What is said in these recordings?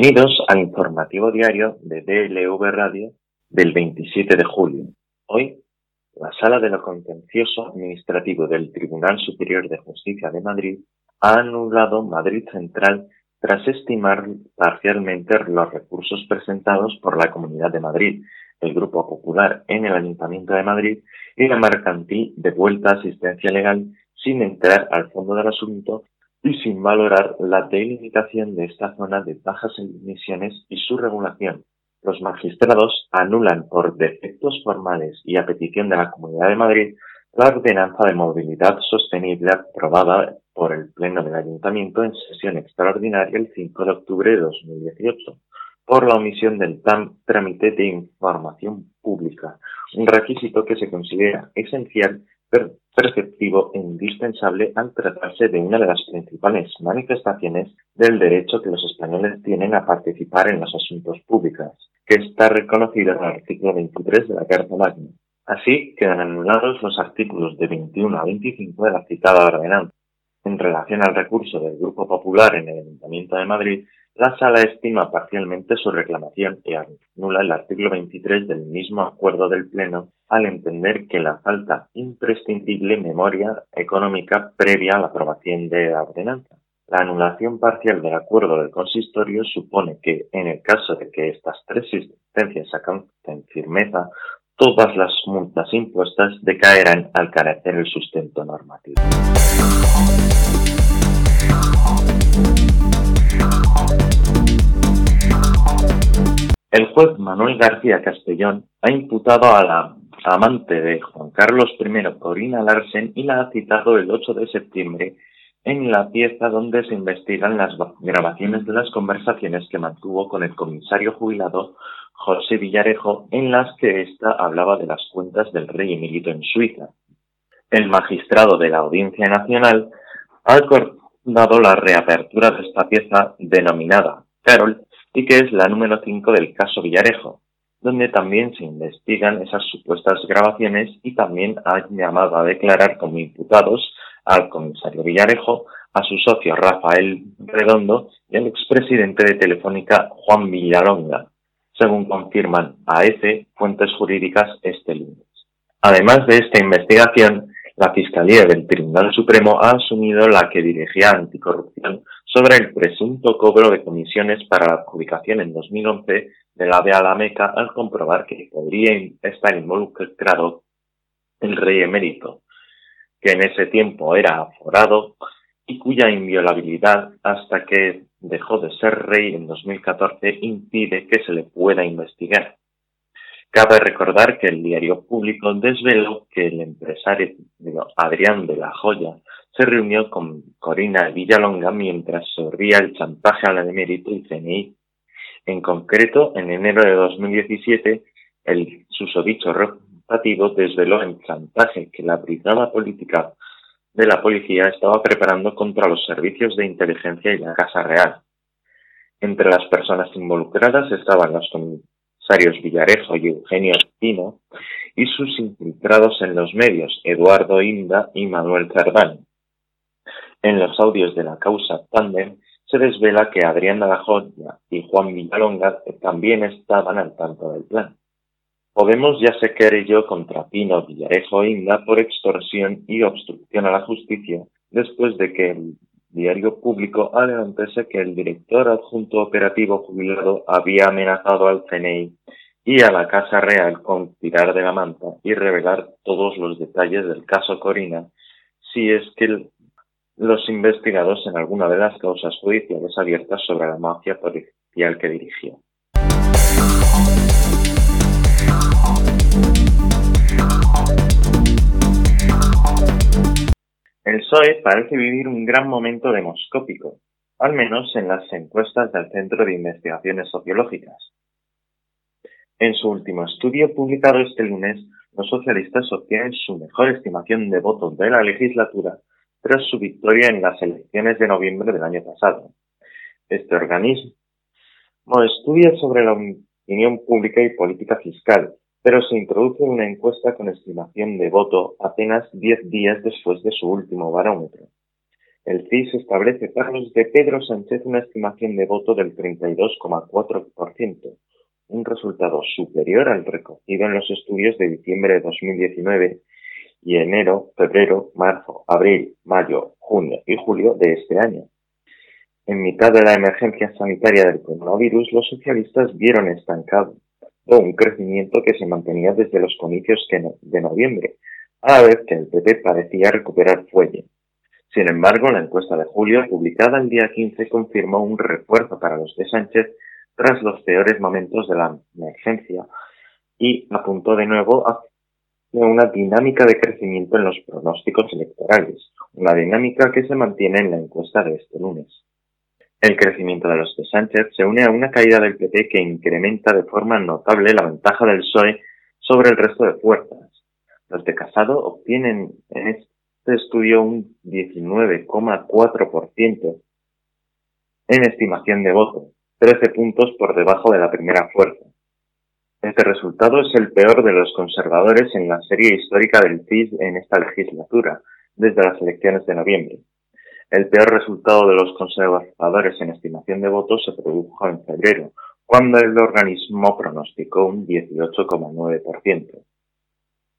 Bienvenidos al informativo diario de DLV Radio del 27 de julio. Hoy, la Sala de lo Contencioso Administrativo del Tribunal Superior de Justicia de Madrid ha anulado Madrid Central tras estimar parcialmente los recursos presentados por la Comunidad de Madrid, el Grupo Popular en el Ayuntamiento de Madrid y la mercantil de vuelta asistencia legal sin entrar al fondo del asunto y sin valorar la delimitación de esta zona de bajas emisiones y su regulación. Los magistrados anulan por defectos formales y a petición de la Comunidad de Madrid la ordenanza de movilidad sostenible aprobada por el Pleno del Ayuntamiento en sesión extraordinaria el 5 de octubre de 2018 por la omisión del trámite de información pública, un requisito que se considera esencial perceptivo e indispensable al tratarse de una de las principales manifestaciones del derecho que los españoles tienen a participar en los asuntos públicos, que está reconocido en el artículo 23 de la Carta Magna. Así quedan anulados los artículos de 21 a 25 de la citada ordenanza. En relación al recurso del Grupo Popular en el Ayuntamiento de Madrid, la Sala estima parcialmente su reclamación y anula el artículo 23 del mismo acuerdo del Pleno al entender que la falta imprescindible memoria económica previa a la aprobación de la ordenanza. La anulación parcial del acuerdo del consistorio supone que, en el caso de que estas tres sentencias alcancen firmeza, todas las multas impuestas decaerán al carecer el sustento normativo. El juez Manuel García Castellón ha imputado a la amante de Juan Carlos I, Corina Larsen, y la ha citado el 8 de septiembre en la pieza donde se investigan las grabaciones de las conversaciones que mantuvo con el comisario jubilado José Villarejo, en las que ésta hablaba de las cuentas del rey emérito en Suiza. El magistrado de la Audiencia Nacional ha acordado la reapertura de esta pieza denominada Carol y que es la número 5 del caso Villarejo, donde también se investigan esas supuestas grabaciones y también ha llamado a declarar como imputados al comisario Villarejo, a su socio Rafael Redondo y al expresidente de Telefónica Juan Villalonga, según confirman a EFE fuentes jurídicas este lunes. Además de esta investigación, la Fiscalía del Tribunal Supremo ha asumido la que dirigía Anticorrupción sobre el presunto cobro de comisiones para la adjudicación en 2011 de la de Alameca al comprobar que podría estar involucrado el rey emérito, que en ese tiempo era aforado y cuya inviolabilidad hasta que dejó de ser rey en 2014 impide que se le pueda investigar. Cabe recordar que el diario público desveló que el empresario Adrián de la Joya se reunió con Corina Villalonga mientras sorbía el chantaje a la de mérito y CNI. En concreto, en enero de 2017, el susodicho rotativo desveló el chantaje que la brigada política de la policía estaba preparando contra los servicios de inteligencia y la Casa Real. Entre las personas involucradas estaban los comisarios Villarejo y Eugenio Espino y sus infiltrados en los medios, Eduardo Inda y Manuel Cerdán. En los audios de la causa Tandem se desvela que Adrián de y Juan Villalonga también estaban al tanto del plan. Podemos ya se querelló contra Pino Villarejo Inda por extorsión y obstrucción a la justicia después de que el diario público adelantase que el director adjunto operativo jubilado había amenazado al CNI y a la Casa Real con tirar de la manta y revelar todos los detalles del caso Corina si es que los investigados en alguna de las causas judiciales abiertas sobre la mafia policial que dirigió. El PSOE parece vivir un gran momento demoscópico, al menos en las encuestas del Centro de Investigaciones Sociológicas. En su último estudio publicado este lunes, los socialistas obtienen su mejor estimación de votos de la legislatura tras su victoria en las elecciones de noviembre del año pasado. Este organismo estudia sobre la opinión pública y política fiscal, pero se introduce una encuesta con estimación de voto apenas 10 días después de su último barómetro. El CIS establece para los de Pedro Sánchez una estimación de voto del 32,4%, un resultado superior al recogido en los estudios de diciembre de 2019 y enero, febrero, marzo, abril, mayo, junio y julio de este año. En mitad de la emergencia sanitaria del coronavirus, los socialistas vieron estancado un crecimiento que se mantenía desde los comicios de noviembre, a la vez que el PP parecía recuperar fuelle. Sin embargo, la encuesta de julio, publicada el día 15, confirmó un refuerzo para los de Sánchez tras los peores momentos de la emergencia y apuntó de nuevo a una dinámica de crecimiento en los pronósticos electorales, una dinámica que se mantiene en la encuesta de este lunes. El crecimiento de los de Sánchez se une a una caída del PP que incrementa de forma notable la ventaja del PSOE sobre el resto de fuerzas. Los de Casado obtienen en este estudio un 19,4% en estimación de voto, 13 puntos por debajo de la primera fuerza. Este resultado es el peor de los conservadores en la serie histórica del CIS en esta legislatura, desde las elecciones de noviembre. El peor resultado de los conservadores en estimación de votos se produjo en febrero, cuando el organismo pronosticó un 18,9%.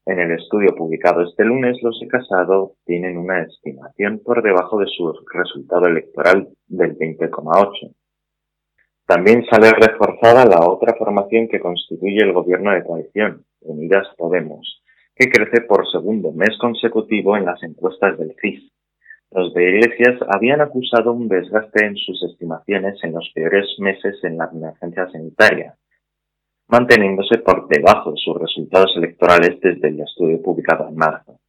En el estudio publicado este lunes, los de Casado tienen una estimación por debajo de su resultado electoral del 20,8%. También sale reforzada la otra formación que constituye el gobierno de coalición, Unidas Podemos, que crece por segundo mes consecutivo en las encuestas del CIS. Los de Iglesias habían acusado un desgaste en sus estimaciones en los peores meses en la emergencia sanitaria, manteniéndose por debajo de sus resultados electorales desde el estudio publicado en marzo.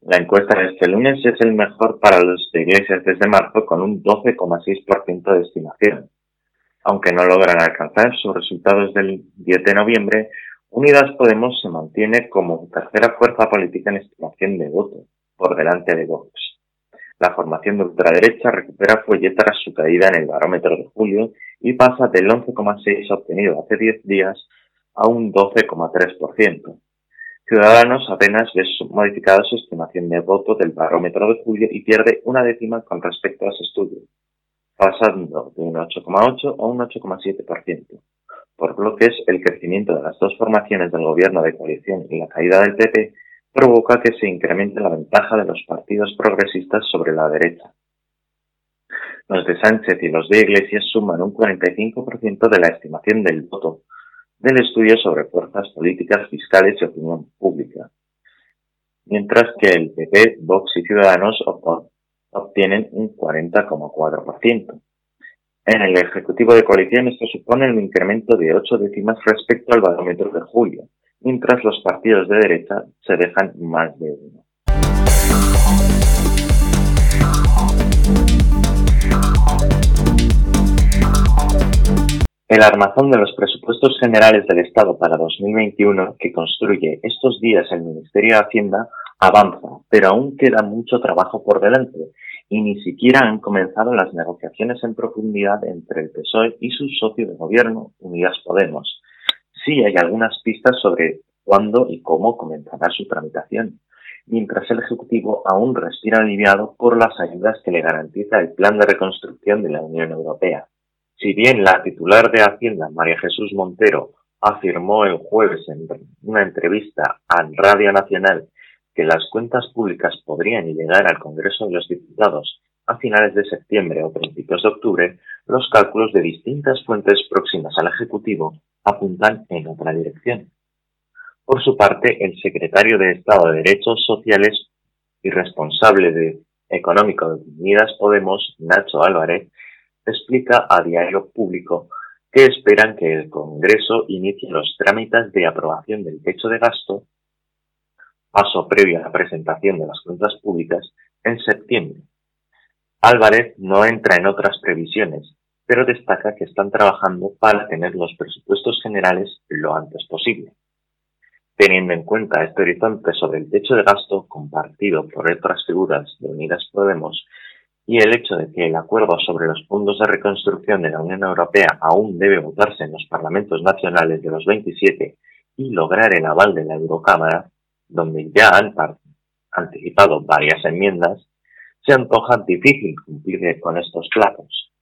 La encuesta de este lunes es el mejor para los de Iglesias desde marzo con un 12,6% de estimación. Aunque no logran alcanzar sus resultados del 10 de noviembre, Unidas Podemos se mantiene como tercera fuerza política en estimación de voto, por delante de Vox. La formación de ultraderecha recupera fuelle tras su caída en el barómetro de julio y pasa del 11,6 obtenido hace 10 días a un 12,3%. Ciudadanos apenas ve modificada su estimación de voto del barómetro de julio y pierde una décima con respecto a ese estudio, pasando de un 8,8 a un 8,7%. Por bloques, el crecimiento de las dos formaciones del gobierno de coalición y la caída del PP provoca que se incremente la ventaja de los partidos progresistas sobre la derecha. Los de Sánchez y los de Iglesias suman un 45% de la estimación del voto del estudio sobre fuerzas políticas, fiscales y opinión pública, mientras que el PP, Vox y Ciudadanos obtienen un 40,4%. En el Ejecutivo de Coalición esto supone un incremento de 8 décimas respecto al barómetro de julio, mientras los partidos de derecha se dejan más de uno. El armazón de los presupuestos generales del Estado para 2021 que construye estos días el Ministerio de Hacienda avanza, pero aún queda mucho trabajo por delante y ni siquiera han comenzado las negociaciones en profundidad entre el PSOE y su socio de gobierno, Unidas Podemos, sí hay algunas pistas sobre cuándo y cómo comenzará su tramitación, mientras el Ejecutivo aún respira aliviado por las ayudas que le garantiza el Plan de Reconstrucción de la Unión Europea. Si bien la titular de Hacienda, María Jesús Montero, afirmó el jueves en una entrevista a Radio Nacional que las cuentas públicas podrían llegar al Congreso de los Diputados a finales de septiembre o principios de octubre, los cálculos de distintas fuentes próximas al Ejecutivo apuntan en otra dirección. Por su parte, el secretario de Estado de Derechos Sociales y responsable de Económico de Unidas Podemos, Nacho Álvarez, explica a Diario Público que esperan que el Congreso inicie los trámites de aprobación del techo de gasto, paso previo a la presentación de las cuentas públicas, en septiembre. Álvarez no entra en otras previsiones, pero destaca que están trabajando para tener los presupuestos generales lo antes posible. Teniendo en cuenta este horizonte sobre el techo de gasto compartido por otras figuras de Unidas Podemos y el hecho de que el acuerdo sobre los fondos de reconstrucción de la Unión Europea aún debe votarse en los parlamentos nacionales de los 27 y lograr el aval de la Eurocámara, donde ya han anticipado varias enmiendas, se antoja difícil cumplir con estos plazos.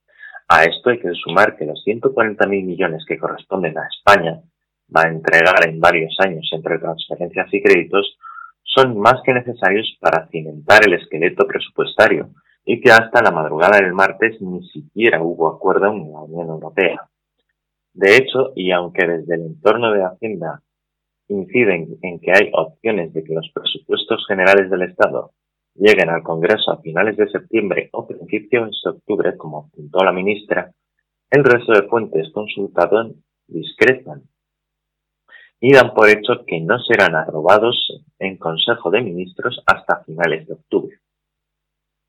A esto hay que sumar que los 140.000 millones que corresponden a España va a entregar en varios años entre transferencias y créditos son más que necesarios para cimentar el esqueleto presupuestario y que hasta la madrugada del martes ni siquiera hubo acuerdo en la Unión Europea. De hecho, y aunque desde el entorno de Hacienda inciden en que hay opciones de que los presupuestos generales del Estado lleguen al Congreso a finales de septiembre o principios de octubre, como apuntó la ministra, el resto de fuentes consultadas discrepan y dan por hecho que no serán aprobados en Consejo de Ministros hasta finales de octubre.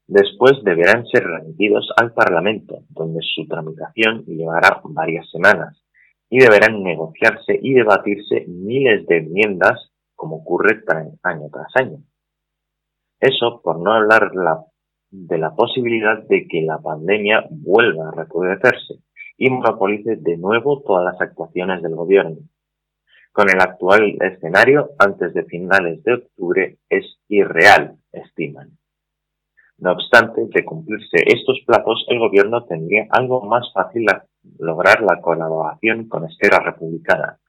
Después deberán ser remitidos al Parlamento, donde su tramitación llevará varias semanas, y deberán negociarse y debatirse miles de enmiendas, como ocurre año tras año. Eso por no hablar de la posibilidad de que la pandemia vuelva a recrudecerse y monopolice de nuevo todas las actuaciones del gobierno. Con el actual escenario, antes de finales de octubre es irreal, estiman. No obstante, de cumplirse estos plazos, el gobierno tendría algo más fácil lograr la colaboración con Esquerra Republicana,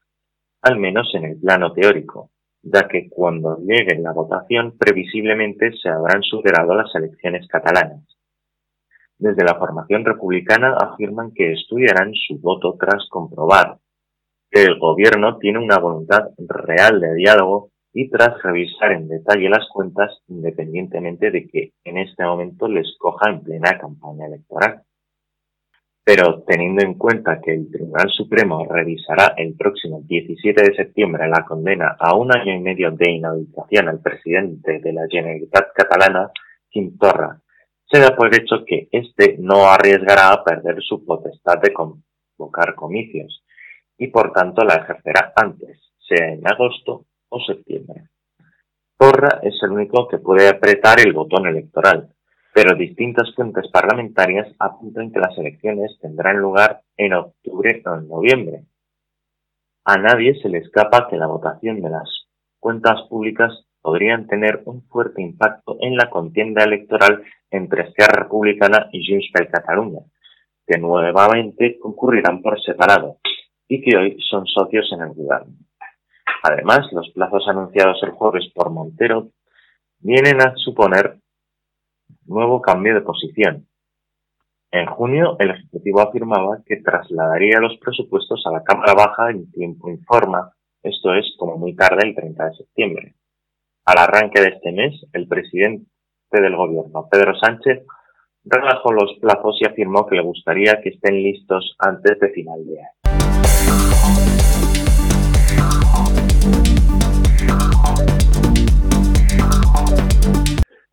al menos en el plano teórico, ya que cuando llegue la votación previsiblemente se habrán superado las elecciones catalanas. Desde la formación republicana afirman que estudiarán su voto tras comprobar que el gobierno tiene una voluntad real de diálogo y tras revisar en detalle las cuentas independientemente de que en este momento les coja en plena campaña electoral. Pero teniendo en cuenta que el Tribunal Supremo revisará el próximo 17 de septiembre la condena a un año y medio de inhabilitación al presidente de la Generalitat catalana, Quim Torra, se da por hecho que éste no arriesgará a perder su potestad de convocar comicios y por tanto la ejercerá antes, sea en agosto o septiembre. Torra es el único que puede apretar el botón electoral, pero distintas fuentes parlamentarias apuntan que las elecciones tendrán lugar en octubre o en noviembre. A nadie se le escapa que la votación de las cuentas públicas podrían tener un fuerte impacto en la contienda electoral entre Esquerra Republicana y Junts per Catalunya, que nuevamente concurrirán por separado y que hoy son socios en el gobierno. Además, los plazos anunciados el jueves por Montero vienen a suponer nuevo cambio de posición. En junio, el Ejecutivo afirmaba que trasladaría los presupuestos a la Cámara Baja en tiempo informa, esto es, como muy tarde el 30 de septiembre. Al arranque de este mes, el presidente del Gobierno, Pedro Sánchez, relajó los plazos y afirmó que le gustaría que estén listos antes de final de año.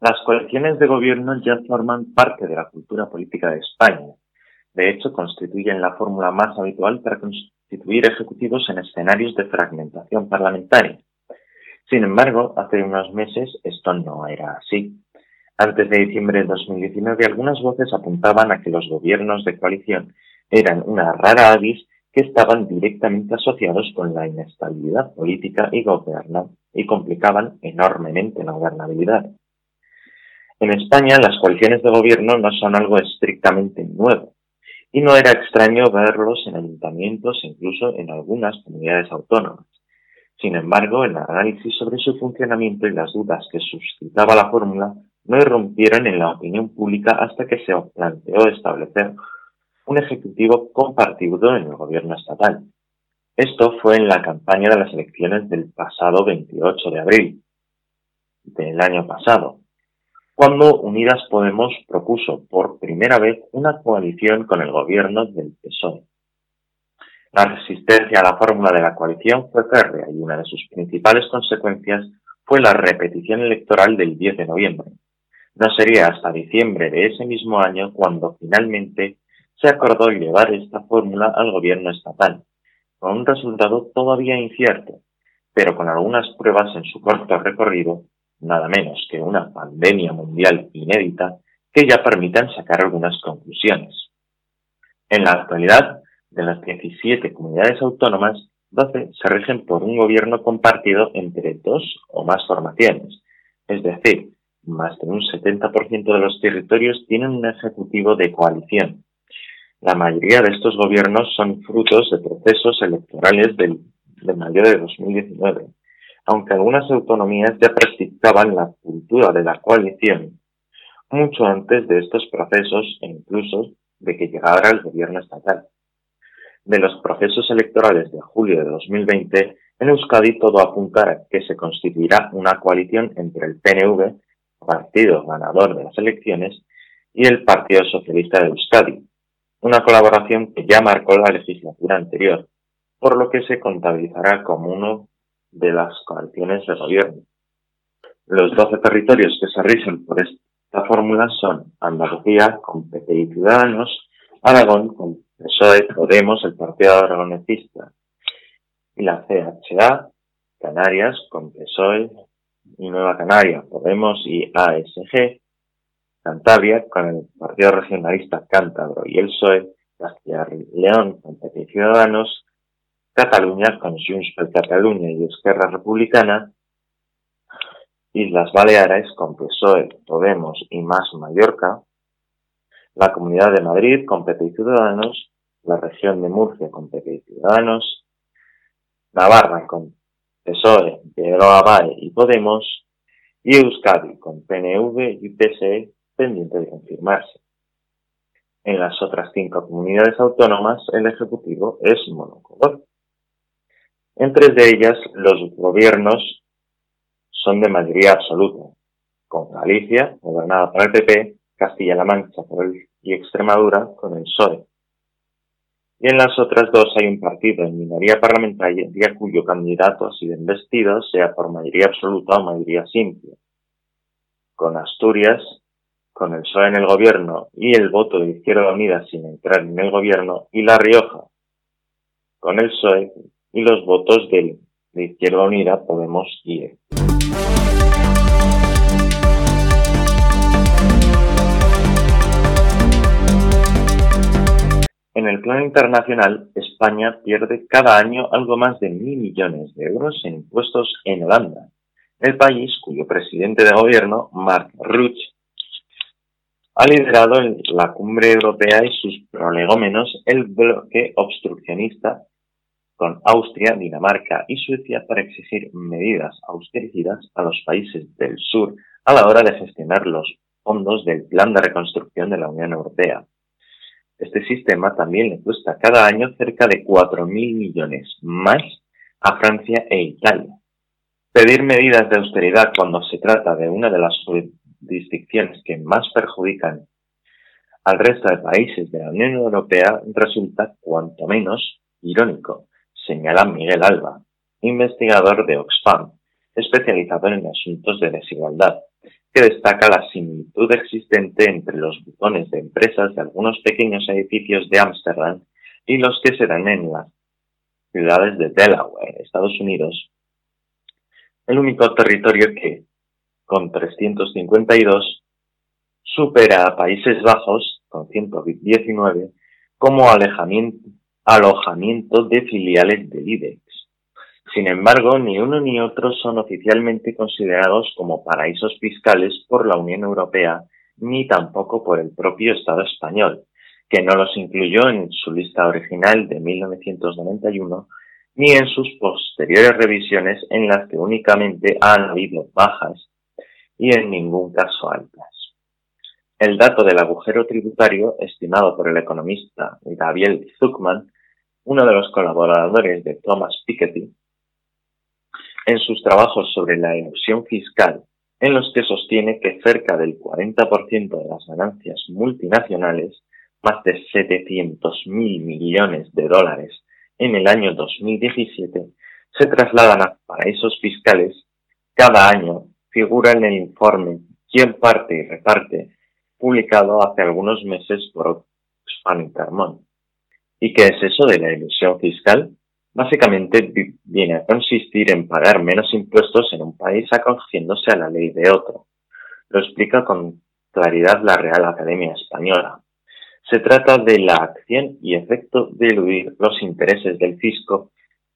Las coaliciones de gobierno ya forman parte de la cultura política de España. De hecho, constituyen la fórmula más habitual para constituir ejecutivos en escenarios de fragmentación parlamentaria. Sin embargo, hace unos meses esto no era así. Antes de diciembre de 2019, algunas voces apuntaban a que los gobiernos de coalición eran una rara avis que estaban directamente asociados con la inestabilidad política y y complicaban enormemente la gobernabilidad. En España las coaliciones de gobierno no son algo estrictamente nuevo, y no era extraño verlos en ayuntamientos e incluso en algunas comunidades autónomas. Sin embargo, el análisis sobre su funcionamiento y las dudas que suscitaba la fórmula no irrumpieron en la opinión pública hasta que se planteó establecer un ejecutivo compartido en el gobierno estatal. Esto fue en la campaña de las elecciones del pasado 28 de abril del año pasado, cuando Unidas Podemos propuso por primera vez una coalición con el gobierno del PSOE. La resistencia a la fórmula de la coalición fue férrea y una de sus principales consecuencias fue la repetición electoral del 10 de noviembre. No sería hasta diciembre de ese mismo año cuando finalmente se acordó llevar esta fórmula al gobierno estatal, con un resultado todavía incierto, pero con algunas pruebas en su corto recorrido nada menos que una pandemia mundial inédita que ya permitan sacar algunas conclusiones. En la actualidad, de las 17 comunidades autónomas, 12 se rigen por un gobierno compartido entre dos o más formaciones, es decir, más de un 70% de los territorios tienen un ejecutivo de coalición. La mayoría de estos gobiernos son frutos de procesos electorales del, de mayo de 2019, aunque algunas autonomías ya practicaban la cultura de la coalición mucho antes de estos procesos e incluso de que llegara el gobierno estatal. De los procesos electorales de julio de 2020, en Euskadi todo apunta a que se constituirá una coalición entre el PNV, partido ganador de las elecciones, y el Partido Socialista de Euskadi, una colaboración que ya marcó la legislatura anterior, por lo que se contabilizará como uno de las coaliciones de gobierno. Los 12 territorios que se rigen por esta fórmula son Andalucía con PP y Ciudadanos, Aragón con PSOE, Podemos, el Partido Aragonesista y la CHA, Canarias con PSOE y Nueva Canaria, Podemos y ASG, Cantabria con el Partido Regionalista Cántabro y el PSOE, Castilla y León con PP y Ciudadanos, Cataluña con Junts per Cataluña y Esquerra Republicana, Islas Baleares con PSOE, Podemos y Más Mallorca, la Comunidad de Madrid con PP y Ciudadanos, la región de Murcia con PP y Ciudadanos, Navarra con PSOE, Pedro Abad y Podemos, y Euskadi con PNV y PSE pendiente de confirmarse. En las otras cinco comunidades autónomas el Ejecutivo es monocolor. En tres de ellas los gobiernos son de mayoría absoluta, con Galicia, gobernada por el PP, Castilla-La Mancha por el, y Extremadura con el PSOE. Y en las otras dos hay un partido en minoría parlamentaria cuyo candidato ha sido investido, sea por mayoría absoluta o mayoría simple. Con Asturias, con el PSOE en el gobierno y el voto de Izquierda Unida sin entrar en el gobierno, y La Rioja, con el PSOE y los votos de, Izquierda Unida, Podemos e. En el plano internacional, España pierde cada año algo más de mil millones de euros en impuestos en Holanda, el país cuyo presidente de gobierno, Mark Rutte, ha liderado la cumbre europea y sus prolegómenos el bloque obstruccionista con Austria, Dinamarca y Suecia para exigir medidas austericidas a los países del sur a la hora de gestionar los fondos del Plan de Reconstrucción de la Unión Europea. Este sistema también le cuesta cada año cerca de 4.000 millones más a Francia e Italia. Pedir medidas de austeridad cuando se trata de una de las jurisdicciones que más perjudican al resto de países de la Unión Europea resulta cuanto menos irónico, señala Miguel Alba, investigador de Oxfam, especializado en asuntos de desigualdad, que destaca la similitud existente entre los buzones de empresas de algunos pequeños edificios de Ámsterdam y los que se dan en las ciudades de Delaware, Estados Unidos, el único territorio que, con 352, supera a Países Bajos, con 119, como alejamiento, alojamiento de filiales del IBEX. Sin embargo, ni uno ni otro son oficialmente considerados como paraísos fiscales por la Unión Europea, ni tampoco por el propio Estado español, que no los incluyó en su lista original de 1991, ni en sus posteriores revisiones en las que únicamente han habido bajas y en ningún caso altas. El dato del agujero tributario, estimado por el economista Gabriel Zuckman, uno de los colaboradores de Thomas Piketty, en sus trabajos sobre la ilusión fiscal, en los que sostiene que cerca del 40% de las ganancias multinacionales, más de 700 mil millones de dólares en el año 2017, se trasladan a paraísos fiscales, cada año figura en el informe Quién parte y reparte, publicado hace algunos meses por Oxfam Intermont. ¿Y qué es eso de la ilusión fiscal? Básicamente viene a consistir en pagar menos impuestos en un país acogiéndose a la ley de otro. Lo explica con claridad la Real Academia Española. Se trata de la acción y efecto de eludir los intereses del fisco,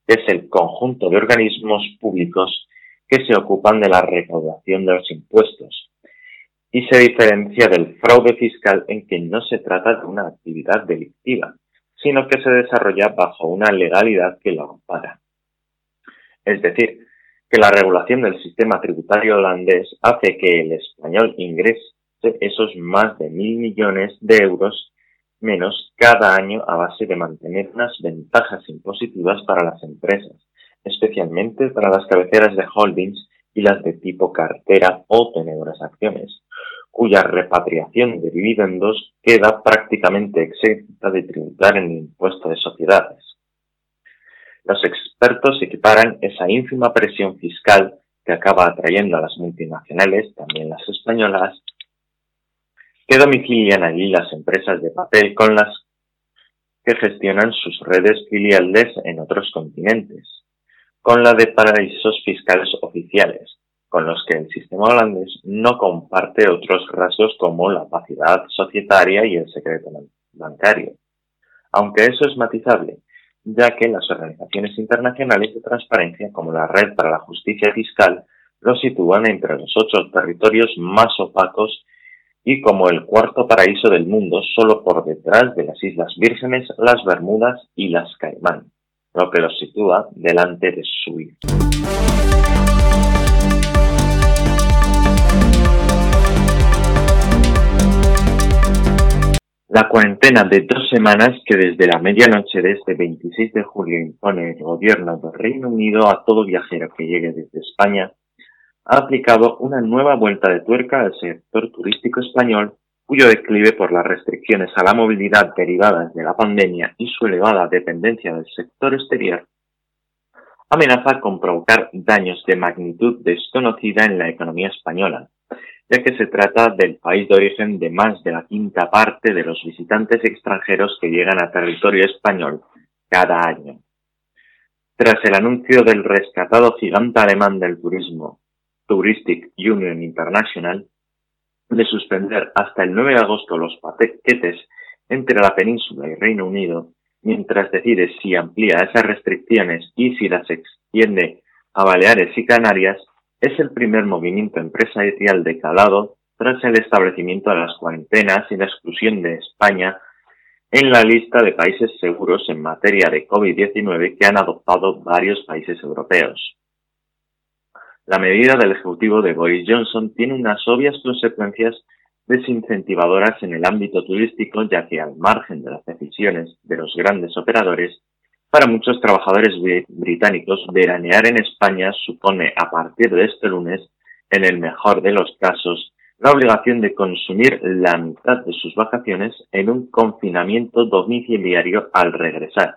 que es el conjunto de organismos públicos que se ocupan de la recaudación de los impuestos, y se diferencia del fraude fiscal en que no se trata de una actividad delictiva, sino que se desarrolla bajo una legalidad que lo ampara. Es decir, que la regulación del sistema tributario holandés hace que el español ingrese esos más de mil millones de euros menos cada año a base de mantener unas ventajas impositivas para las empresas, especialmente para las cabeceras de holdings y las de tipo cartera o tenedoras acciones, cuya repatriación de dividendos queda prácticamente exenta de tributar en el impuesto de sociedades. Los expertos equiparan esa ínfima presión fiscal que acaba atrayendo a las multinacionales, también las españolas, que domicilian allí las empresas de papel con las que gestionan sus redes filiales en otros continentes, con la de paraísos fiscales oficiales, con los que el sistema holandés no comparte otros rasgos como la opacidad societaria y el secreto bancario. Aunque eso es matizable, ya que las organizaciones internacionales de transparencia como la Red para la Justicia Fiscal lo sitúan entre los ocho territorios más opacos y como el cuarto paraíso del mundo solo por detrás de las Islas Vírgenes, las Bermudas y las Caimán, lo que los sitúa delante de Suiza. La cuarentena de dos semanas que desde la medianoche de este 26 de julio impone el gobierno del Reino Unido a todo viajero que llegue desde España, ha aplicado una nueva vuelta de tuerca al sector turístico español, cuyo declive por las restricciones a la movilidad derivadas de la pandemia y su elevada dependencia del sector exterior, amenaza con provocar daños de magnitud desconocida en la economía española, ya que se trata del país de origen de más de la quinta parte de los visitantes extranjeros que llegan a territorio español cada año. Tras el anuncio del rescatado gigante alemán del turismo, Touristic Union International, de suspender hasta el 9 de agosto los paquetes entre la península y Reino Unido, mientras decide si amplía esas restricciones y si las extiende a Baleares y Canarias, es el primer movimiento empresarial de calado tras el establecimiento de las cuarentenas y la exclusión de España en la lista de países seguros en materia de COVID-19 que han adoptado varios países europeos. La medida del Ejecutivo de Boris Johnson tiene unas obvias consecuencias desincentivadoras en el ámbito turístico, ya que al margen de las decisiones de los grandes operadores, para muchos trabajadores británicos, veranear en España supone, a partir de este lunes, en el mejor de los casos, la obligación de consumir la mitad de sus vacaciones en un confinamiento domiciliario al regresar.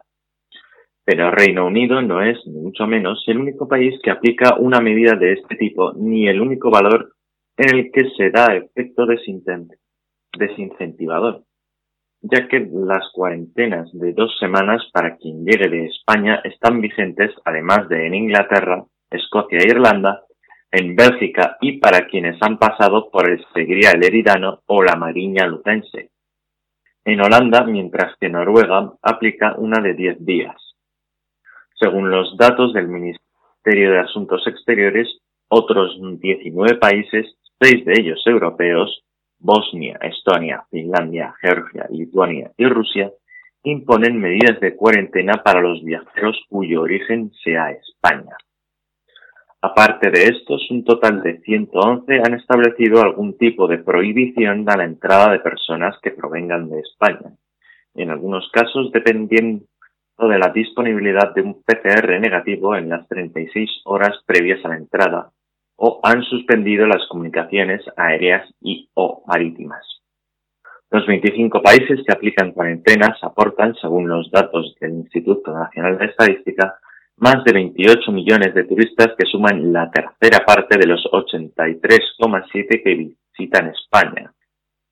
Pero Reino Unido no es, ni mucho menos, el único país que aplica una medida de este tipo, ni el único valor en el que se da efecto desincentivador ya que las cuarentenas de dos semanas para quien llegue de España están vigentes, además de en Inglaterra, Escocia e Irlanda, en Bélgica y para quienes han pasado por el Segría el Eridano o la Mariña Lutense. En Holanda, mientras que Noruega aplica una de diez días. Según los datos del Ministerio de Asuntos Exteriores, otros 19 países, seis de ellos europeos, Bosnia, Estonia, Finlandia, Georgia, Lituania y Rusia imponen medidas de cuarentena para los viajeros cuyo origen sea España. Aparte de estos, un total de 111 han establecido algún tipo de prohibición a la entrada de personas que provengan de España, en algunos casos dependiendo de la disponibilidad de un PCR negativo en las 36 horas previas a la entrada o han suspendido las comunicaciones aéreas y o marítimas. Los 25 países que aplican cuarentenas aportan, según los datos del Instituto Nacional de Estadística, más de 28 millones de turistas que suman la tercera parte de los 83,7 que visitan España.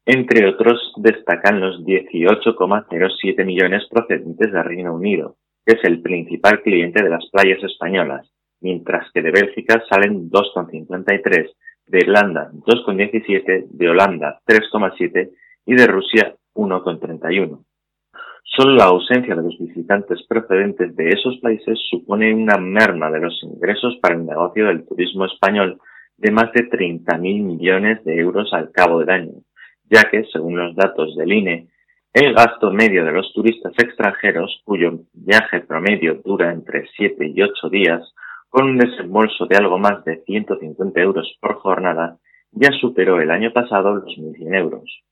Entre otros, destacan los 18,07 millones procedentes del Reino Unido, que es el principal cliente de las playas españolas, mientras que de Bélgica salen 2,53, de Irlanda 2,17, de Holanda 3,7 y de Rusia 1,31. Solo la ausencia de los visitantes procedentes de esos países supone una merma de los ingresos para el negocio del turismo español de más de 30.000 millones de euros al cabo del año, ya que, según los datos del INE, el gasto medio de los turistas extranjeros, cuyo viaje promedio dura entre 7 y 8 días, con un desembolso de algo más de 150 euros por jornada, ya superó el año pasado los 1.100 euros.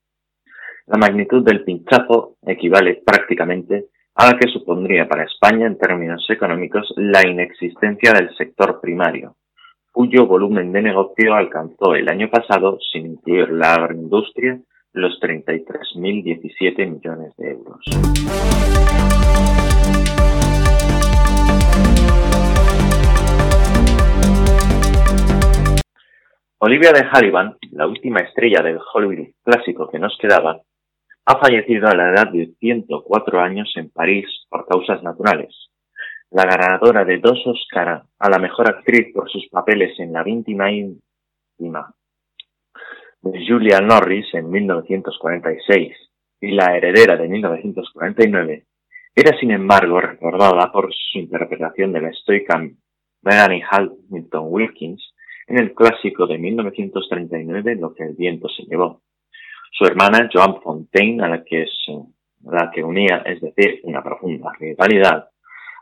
La magnitud del pinchazo equivale prácticamente a la que supondría para España en términos económicos la inexistencia del sector primario, cuyo volumen de negocio alcanzó el año pasado, sin incluir la agroindustria, los 33.017 millones de euros. Olivia de Hallivan, la última estrella del Hollywood clásico que nos quedaba, ha fallecido a la edad de 104 años en París por causas naturales. La ganadora de dos Oscar a la mejor actriz por sus papeles en La víctima íntima de Julia Norris en 1946 y La heredera de 1949, era sin embargo recordada por su interpretación de la estoica Melanie Hamilton Wilkins en el clásico de 1939 Lo que el viento se llevó. Su hermana Joan Fontaine, a la que, la que unía, es decir, una profunda rivalidad,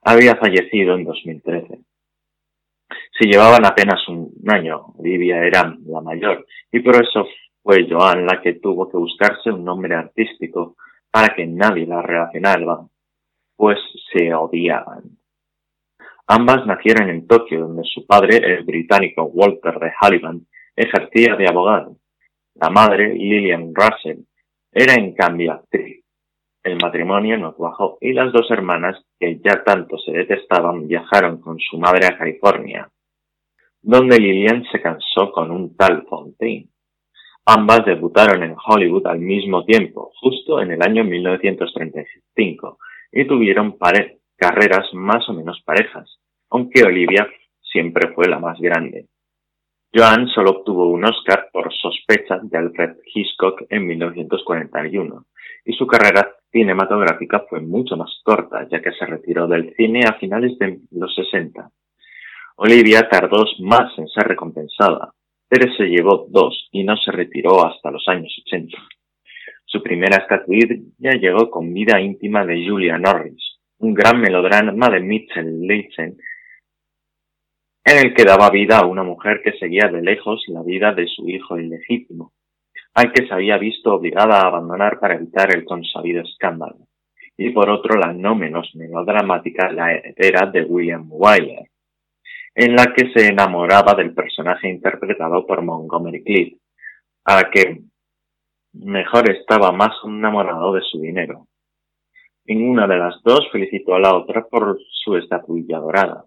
había fallecido en 2013. Si llevaban apenas un año, Olivia era la mayor, y por eso fue Joan la que tuvo que buscarse un nombre artístico para que nadie la relacionara, pues se odiaban. Ambas nacieron en Tokio, donde su padre, el británico Walter de Hallivan, ejercía de abogado. La madre, Lillian Russell, era en cambio actriz. El matrimonio no cuajó y las dos hermanas, que ya tanto se detestaban, viajaron con su madre a California, donde Lillian se casó con un tal Fontaine. Ambas debutaron en Hollywood al mismo tiempo, justo en el año 1935, y tuvieron carreras más o menos parejas, aunque Olivia siempre fue la más grande. Joan solo obtuvo un Oscar por sospecha de Alfred Hitchcock en 1941, y su carrera cinematográfica fue mucho más corta, ya que se retiró del cine a finales de los 60. Olivia tardó más en ser recompensada, pero se llevó dos y no se retiró hasta los años 80. Su primera estatuilla llegó con Vida íntima de Julia Norris, un gran melodrama de Mitchell Leisen, en el que daba vida a una mujer que seguía de lejos la vida de su hijo ilegítimo, al que se había visto obligada a abandonar para evitar el consabido escándalo, y por otro la no menos melodramática La heredera de William Wyler, en la que se enamoraba del personaje interpretado por Montgomery Clift, a que mejor estaba más enamorado de su dinero. Ninguna de las dos felicitó a la otra por su estatuilla dorada.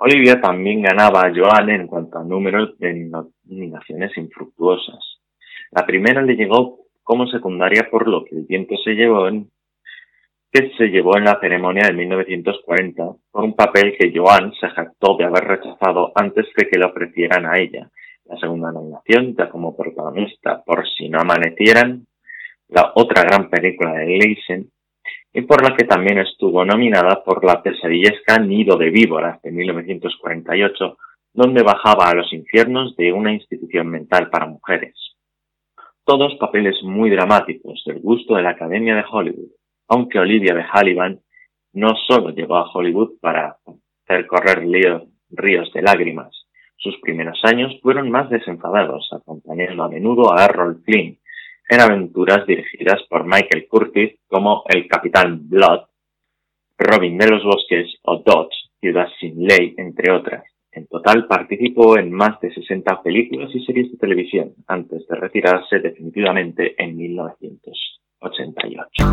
Olivia también ganaba a Joan en cuanto a números de nominaciones infructuosas. La primera le llegó como secundaria por lo que el viento se llevó en que se llevó en la ceremonia de 1940 por un papel que Joan se jactó de haber rechazado antes de que le ofrecieran a ella. La segunda nominación, ya como protagonista por Si no amanecieran, la otra gran película de Leisen, y por la que también estuvo nominada por la pesadillesca Nido de Víboras de 1948, donde bajaba a los infiernos de una institución mental para mujeres todos papeles muy dramáticos del gusto de la Academia de Hollywood, aunque Olivia de Hallivan no solo llegó a Hollywood para hacer correr ríos de lágrimas. Sus primeros años fueron más desenfadados, acompañando a menudo a Errol Flynn en aventuras dirigidas por Michael Curtis como El Capitán Blood, Robin de los Bosques o Dodge, Ciudad sin Ley, entre otras. En total participó en más de 60 películas y series de televisión antes de retirarse definitivamente en 1988.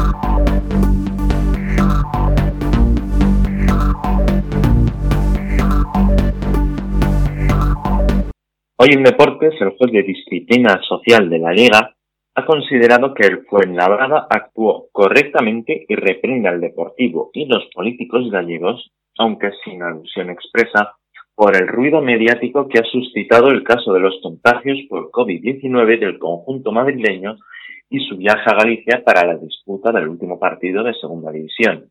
Hoy en Deportes, el juez de disciplina social de la Liga ha considerado que el Fuenlabrada actuó correctamente y reprende al Deportivo y los políticos gallegos, aunque sin alusión expresa, por el ruido mediático que ha suscitado el caso de los contagios por COVID-19 del conjunto madrileño y su viaje a Galicia para la disputa del último partido de Segunda División.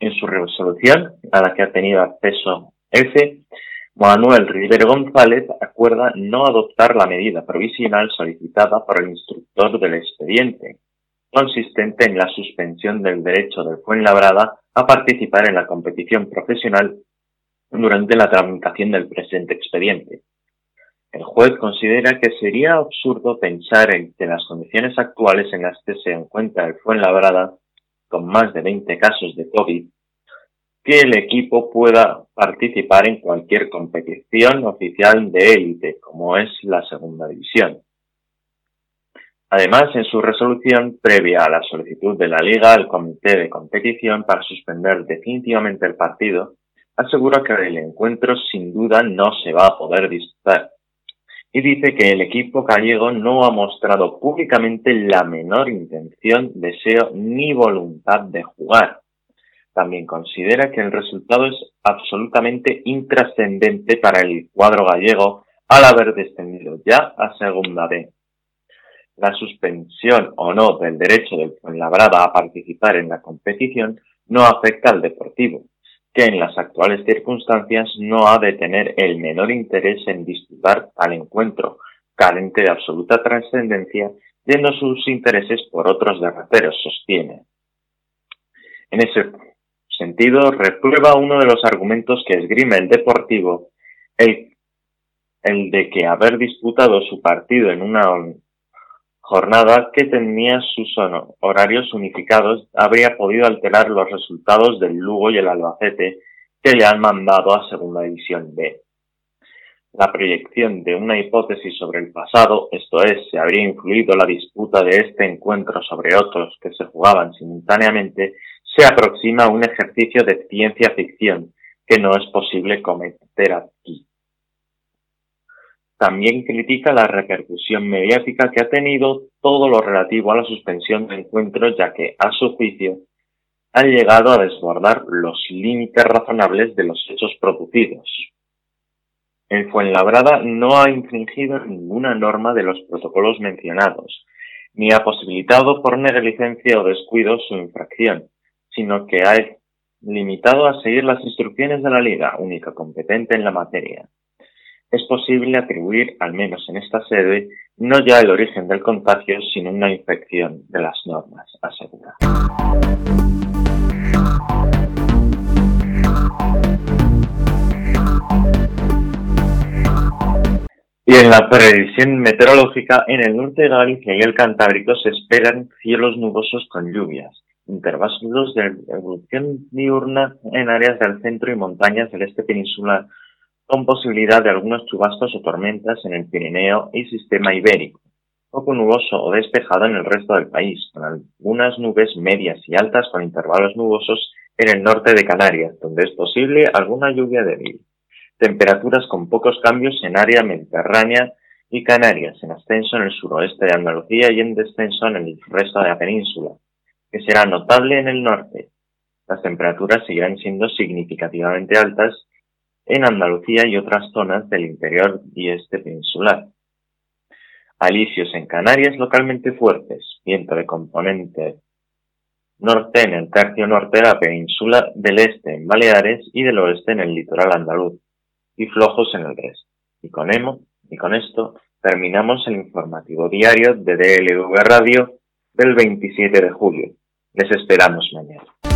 En su resolución, a la que ha tenido acceso EFE, Manuel Rivero González acuerda no adoptar la medida provisional solicitada por el instructor del expediente, consistente en la suspensión del derecho del Fuenlabrada a participar en la competición profesional durante la tramitación del presente expediente. El juez considera que sería absurdo pensar en que las condiciones actuales en las que se encuentra el Fuenlabrada, con más de 20 casos de COVID, que el equipo pueda participar en cualquier competición oficial de élite, como es la segunda división. Además, en su resolución previa a la solicitud de la Liga al Comité de Competición para suspender definitivamente el partido, asegura que el encuentro sin duda no se va a poder disputar y dice que el equipo gallego no ha mostrado públicamente la menor intención, deseo ni voluntad de jugar. También considera que el resultado es absolutamente intrascendente para el cuadro gallego al haber descendido ya a Segunda B. La suspensión o no del derecho del Fuenlabrada a participar en la competición no afecta al Deportivo, que en las actuales circunstancias no ha de tener el menor interés en disputar al encuentro, carente de absoluta trascendencia, yendo sus intereses por otros derroteros, sostiene. En ese sentido, reprueba uno de los argumentos que esgrime el Deportivo, el, el de que haber disputado su partido en una jornada que tenía sus horarios unificados habría podido alterar los resultados del Lugo y el Albacete que le han mandado a Segunda División B. La proyección de una hipótesis sobre el pasado, esto es, si habría influido la disputa de este encuentro sobre otros que se jugaban simultáneamente, se aproxima a un ejercicio de ciencia ficción que no es posible cometer aquí. También critica la repercusión mediática que ha tenido todo lo relativo a la suspensión de encuentros, ya que, a su juicio, han llegado a desbordar los límites razonables de los hechos producidos. El Fuenlabrada no ha infringido ninguna norma de los protocolos mencionados, ni ha posibilitado por negligencia o descuido su infracción, sino que ha limitado a seguir las instrucciones de la Liga, única competente en la materia es posible atribuir, al menos en esta sede, no ya el origen del contagio, sino una infección de las normas, asegura. Y en la previsión meteorológica, en el norte de Galicia y el Cantábrico se esperan cielos nubosos con lluvias, intervalos de evolución diurna en áreas del centro y montañas del este peninsular con posibilidad de algunos chubascos o tormentas en el Pirineo y sistema ibérico, poco nuboso o despejado en el resto del país, con algunas nubes medias y altas con intervalos nubosos en el norte de Canarias, donde es posible alguna lluvia débil. Temperaturas con pocos cambios en área mediterránea y Canarias, en ascenso en el suroeste de Andalucía y en descenso en el resto de la península, que será notable en el norte. Las temperaturas seguirán siendo significativamente altas en Andalucía y otras zonas del interior y este peninsular. Alicios en Canarias localmente fuertes, viento de componente norte en el tercio norte de la península, del este en Baleares y del oeste en el litoral andaluz, y flojos en el resto. Y con, emo, y con esto terminamos el informativo diario de DLV Radio del 27 de julio. Les esperamos mañana.